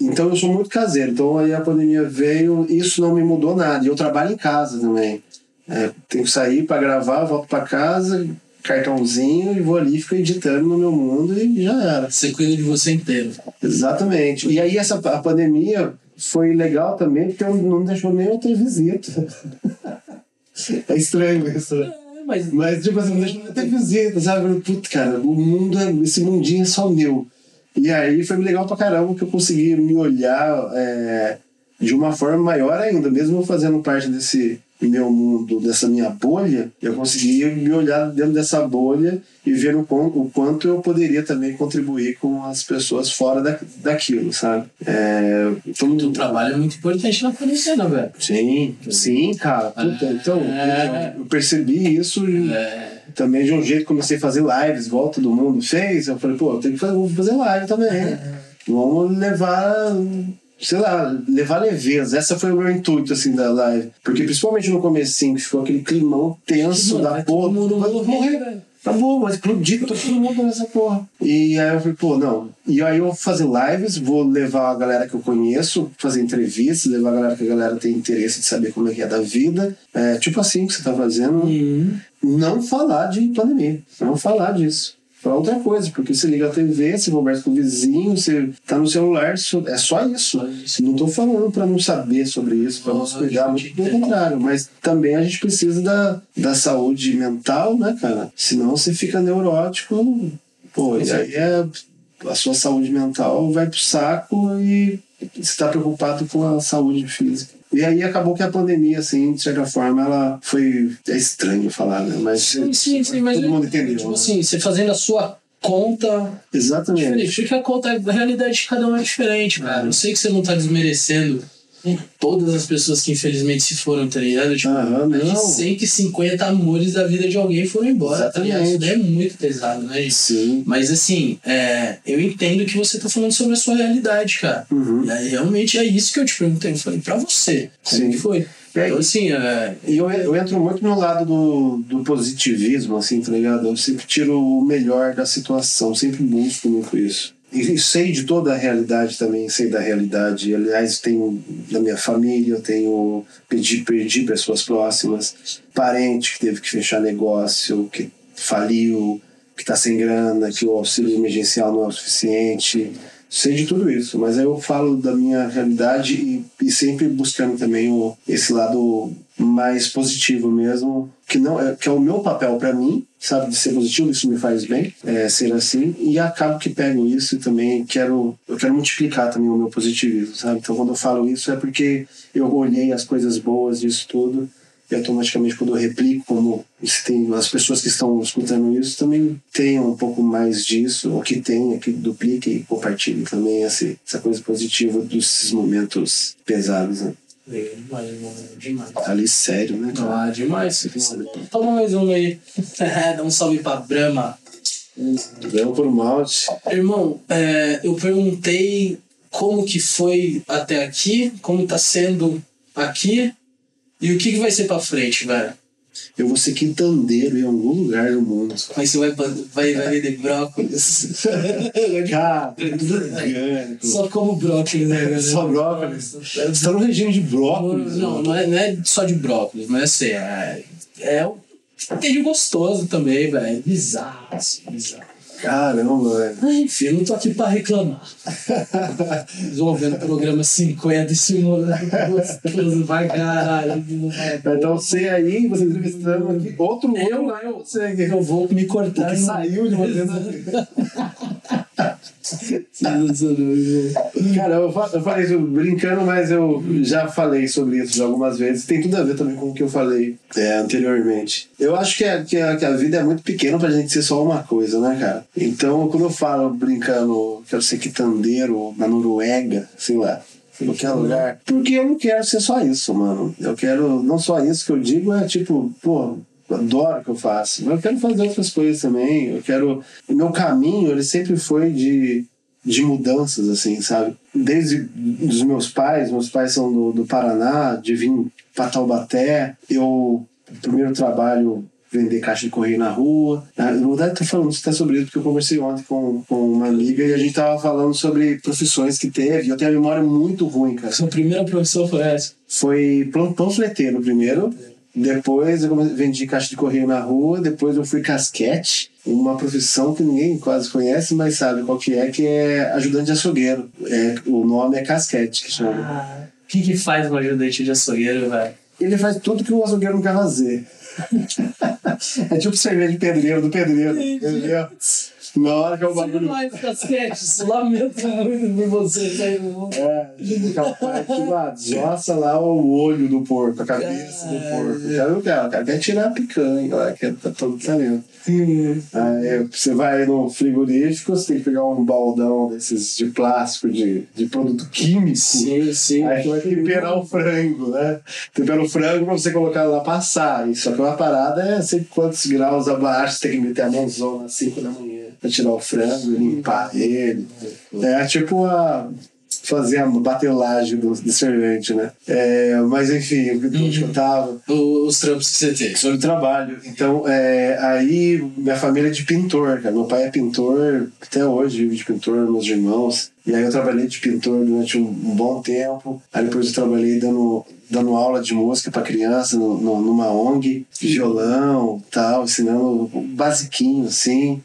Então eu sou muito caseiro. Então aí a pandemia veio, isso não me mudou nada. E eu trabalho em casa também. É, tenho que sair para gravar, volto para casa, cartãozinho e vou ali, fico editando no meu mundo e já era. Você cuida de você inteiro. Exatamente. E aí essa, a pandemia foi legal também porque não deixou nem eu ter visita. é estranho isso, né? Mas, Mas, tipo assim, nem eu ter visita, sabe? Puta, cara, o mundo, é, esse mundinho é só meu. E aí foi legal pra caramba que eu consegui me olhar é, de uma forma maior ainda, mesmo fazendo parte desse meu mundo, dessa minha bolha, eu conseguia me olhar dentro dessa bolha e ver o, quão, o quanto eu poderia também contribuir com as pessoas fora da, daquilo, sabe? É, o trabalho é muito importante na quarentena, velho. Sim, sim, cara. Puta, então, É. eu, eu percebi isso É, também de um jeito, comecei a fazer lives, igual todo mundo fez. Eu falei, pô, eu tenho que fazer, vou fazer live também. Vamos levar, sei lá, levar leveza. Essa foi o meu intuito, assim, da live. Porque principalmente no comecinho, que ficou aquele climão tenso da porra. todo mundo Vai morrer, velho. Tá bom, mas explodir todo mundo nessa porra. E aí eu falei, pô, não. E aí eu vou fazer lives, vou levar a galera que eu conheço, fazer entrevistas, levar a galera que a galera tem interesse de saber como é que é da vida. É, tipo assim que você tá fazendo. Uhum. Não falar de pandemia. Não falar disso. Falar outra coisa, porque você liga a TV, você conversa com o vizinho, você tá no celular, é só isso. Não tô falando para não saber sobre isso, para não se cuidar, muito pelo contrário. Mas também a gente precisa da, da saúde mental, né, cara? Senão você fica neurótico, pô, e aí é, a sua saúde mental vai pro saco e você está preocupado com a saúde física. E aí acabou que a pandemia, assim, de certa forma, ela foi. É estranho falar, né? Mas Sim, sim, sim, mas todo mundo entendeu. Tipo né? assim, você fazendo a sua conta Exatamente. diferente. Porque a conta, a realidade de cada um é diferente, cara. Eu sei que você não tá desmerecendo todas as pessoas que infelizmente se foram, tá ligado? Tipo, de não. 150 amores da vida de alguém foram embora, tá ligado? Isso Exatamente. daí é muito pesado, né, gente? Sim. Mas assim, é, eu entendo que você tá falando sobre a sua realidade, cara. Uhum. E aí realmente é isso que eu te perguntei. Eu falei, pra você, como Sim. que foi? Então, assim, é, eu, eu entro muito no lado do, do positivismo, assim, tá ligado? Eu sempre tiro o melhor da situação, sempre busco muito isso. E, sei de toda a realidade também, sei da realidade. Aliás, tenho da minha família, eu tenho perdi, perdi pessoas próximas, parente que teve que fechar negócio, que faliu, que tá sem grana, que o auxílio emergencial não é o suficiente. Sei de tudo isso, mas aí eu falo da minha realidade e, e sempre buscando também o, esse lado mais positivo mesmo, que não é, que é o meu papel para mim, sabe, de ser positivo, isso me faz bem, é, ser assim, e acabo que pego isso e também quero, eu quero multiplicar também o meu positivismo, sabe? Então quando eu falo isso é porque eu olhei as coisas boas disso tudo e automaticamente quando eu replico, como se tem as pessoas que estão escutando isso também tenham um pouco mais disso, ou que tenha, que duplique e compartilhe também essa, essa coisa positiva desses momentos pesados, né? demais, mano, demais. Ali sério, né, cara? Ah, demais. Toma mais um aí. Dá um salve pra Brahma. Deu por malte. Irmão, é, eu perguntei como que foi até aqui, como tá sendo aqui e o que, que vai ser pra frente, velho. Eu vou ser quintandeiro em algum lugar do mundo. Mas você vai, vai, vai vender brócolis. Cara, orgânico. Só como brócolis, né, galera? Só brócolis. Você tá no regime de brócolis. Não, não é, não é só de brócolis, mas assim, é, é um queijo gostoso também, velho. Bizarro, assim, bizarro. Caramba, velho. Enfim, eu não tô aqui pra reclamar. Desenvolvendo o programa 50 esse moleque gostoso pra caralho. Então você aí, você entrevistando aqui, outro Eu, outro eu, você eu vou me cortar. que no- saiu de uma vez. Cara, eu, eu falei isso brincando, mas eu já falei sobre isso algumas vezes. Tem tudo a ver também com o que eu falei é, anteriormente. Eu acho que a, que, a, que a vida é muito pequena pra gente ser só uma coisa, né, cara? Então, quando eu falo brincando, quero ser quitandeiro na Noruega, sei lá. Em qualquer lugar. Porque eu não quero ser só isso, mano. Eu quero. Não só isso que eu digo, é tipo, pô, adoro o que eu faço. Mas eu quero fazer outras coisas também. Eu quero. O meu caminho, ele sempre foi de, de mudanças, assim, sabe? Desde os meus pais, meus pais são do, do Paraná, de vir pra Taubaté. Eu, o primeiro trabalho, vender caixa de correio na rua. Na verdade, tô falando até sobre isso porque eu conversei ontem com, com uma amiga e a gente tava falando sobre profissões que teve. Eu tenho a memória muito ruim, cara. Sua primeira profissão foi essa? Foi pan- panfleteiro primeiro. Depois eu vendi caixa de correio na rua. Depois eu fui casquete. Uma profissão que ninguém quase conhece, mas sabe qual que é, que é ajudante de açougueiro. É, o nome é casquete que chama. Ah, o que que faz um ajudante de açougueiro, velho? Ele faz tudo que o açougueiro não quer fazer. é tipo cerveja de pedreiro, do pedreiro. Entendeu? Na hora que é o bagulho. mais casquetes, lamento muito por você, Caio. É, capaz que lá, desossa lá o olho do porco, a cabeça do porco. O cara não quer, o cara quer tirar a picanha lá, que tá todo talento. Aí você vai no frigorífico, você tem que pegar um baldão desses de plástico, de, de produto químico. Sim, sim. Aí você vai temperar o frango, né? Tempera o frango pra você colocar lá passar. Só que uma parada é sei quantos graus abaixo, você tem que meter a mãozona às 5 da manhã pra tirar o frango, limpar ele. É tipo a. Fazer a batelagem do, do servente, né? É, mas enfim, o que que eu tava? O- Os trampos que você teve. sobre trabalho. Então, é, aí minha família é de pintor, cara. Meu pai é pintor, até hoje vive de pintor, meus irmãos. E aí eu trabalhei de pintor durante um, um bom tempo. Aí depois eu trabalhei dando, dando aula de música para criança no, no- numa ONG, violão tal, ensinando o basiquinho, assim.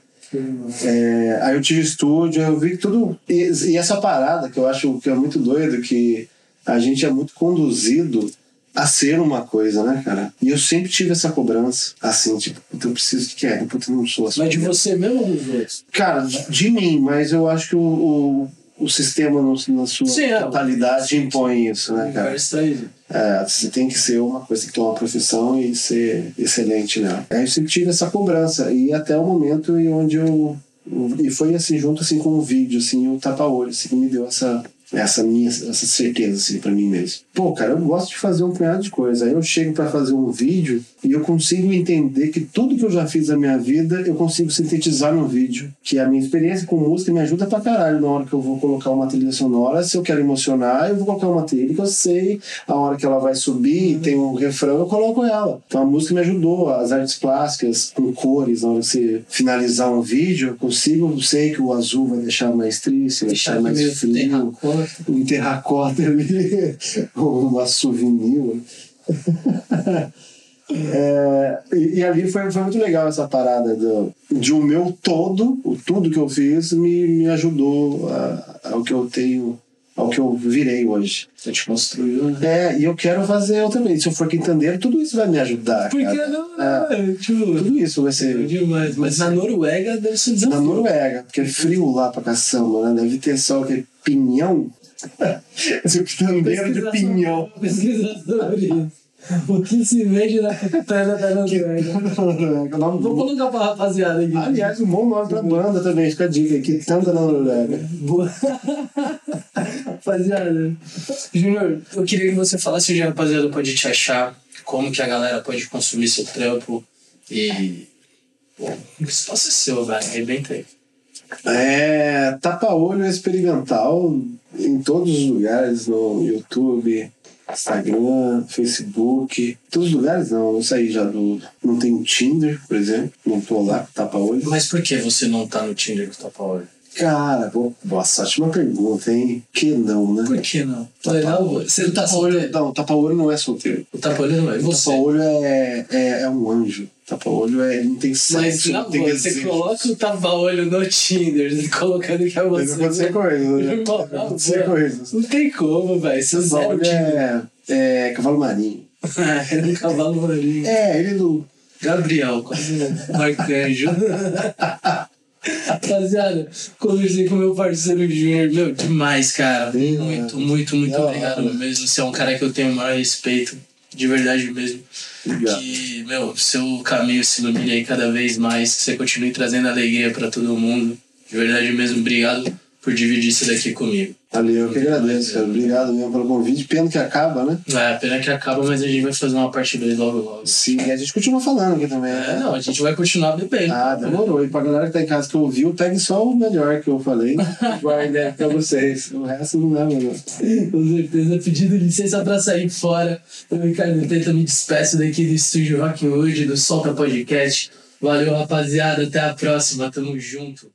É, aí eu tive estúdio, eu vi que tudo. E, e essa parada que eu acho que é muito doido, que a gente é muito conduzido a ser uma coisa, né, cara? E eu sempre tive essa cobrança, assim, tipo, eu preciso de quero, puta, eu não sou assim. Mas de você mesmo ou dos outros? Cara, de de mim, mas eu acho que o, o, o sistema no, na sua Sim, é. totalidade impõe isso, né, cara? Traído. É, você tem que ser uma coisa, que ter uma profissão e ser excelente nela. Aí eu sempre tive essa cobrança, e até o momento em onde eu. E foi assim, junto assim com o vídeo, assim, o tapa-olho, assim, que me deu essa, essa minha essa certeza, assim, pra mim mesmo. Pô, cara, eu gosto de fazer um punhado de coisa. Aí eu chego pra fazer um vídeo e eu consigo entender que tudo que eu já fiz na minha vida eu consigo sintetizar no vídeo. Que a minha experiência com música me ajuda pra caralho na hora que eu vou colocar uma trilha sonora. Se eu quero emocionar, eu vou colocar uma trilha que eu sei a hora que ela vai subir tem um refrão, eu coloco ela. Então a música me ajudou, as artes plásticas com cores, na hora que você finalizar um vídeo, eu consigo, eu sei que o azul vai deixar mais triste, vai deixar mais frio um terracota ali, uma souvenir. É, e, e ali foi, foi muito legal essa parada do, de o meu todo, o tudo que eu fiz me, me ajudou ao que eu tenho, ao que eu virei hoje. Você te construiu, né? É, e eu quero fazer eu também. Se eu for quintandeiro, tudo isso vai me ajudar. Por que cara. não? É, né? Tipo, tudo isso vai ser demais. Mas na Noruega deve ser desafio. na Noruega, porque é frio lá pra caçamba, né? Deve ter só aquele pinhão. Esse quitandeiro de pinhão. Pesquisa sobre isso. O que se vende na terra da Noruega. Noruega. O nome Vou colocar pra rapaziada aqui. Aliás, um bom nome pra banda também, fica a dica aqui, Tanga na Noruega. Boa. Rapaziada. Júnior, eu queria que você falasse onde a rapaziada pode te achar, como que a galera pode consumir seu trampo e. Bom, o espaço é seu, velho. Arrebenta aí. É, tapa-olho experimental em todos os lugares, no YouTube, Instagram, Facebook. Todos os lugares não, eu saí já do. Não tem Tinder, por exemplo, não tô lá com tapa-olho. Mas por que você não tá no Tinder com Tapa-Olho? Cara, pô, nossa, ótima pergunta, hein? Que não, né? Por que não? Legal, você tá Tapa-olho, solteiro. não, tapa-olho não é solteiro. O Tapa-Olho não é. Você? Tapa-olho é, é, é um anjo. Tapa-olho é, não tem Mas sexo, na não tem boa, você coloca o tapa-olho no Tinder, colocando que é Mas você. não pode ser coisa, né? Não na pode ser boa. coisas. Não tem como, velho. Você Tinder. é, é cavalo marinho. É um cavalo marinho. É, ele não. Gabriel, quase um arcanjo. Rapaziada, conversei com meu parceiro Júnior. Meu, demais, cara. Sim, muito, mano. muito, muito Da obrigado hora. mesmo. Você é um cara que eu tenho o maior respeito. De verdade mesmo. Obrigado. Que, meu, seu caminho se ilumine aí cada vez mais. Que você continue trazendo alegria pra todo mundo. De verdade mesmo, obrigado por dividir isso daqui comigo. Ali, eu que agradeço, cara. Obrigado mesmo pelo convite. Pena que acaba, né? É, pena que acaba, mas a gente vai fazer uma parte 2 logo logo. Sim, e a gente continua falando aqui também, É, né? não, a gente vai continuar bebendo. Ah, demorou. E pra galera que tá em casa que ouviu, pegue só o melhor que eu falei. Guardei pra vocês. O resto não é melhor. Com certeza, pedindo licença pra sair fora. Eu, Ricardo Tenta, me despeço daqui do Estúdio Rock hoje, do Solta Podcast. Valeu, rapaziada. Até a próxima. Tamo junto.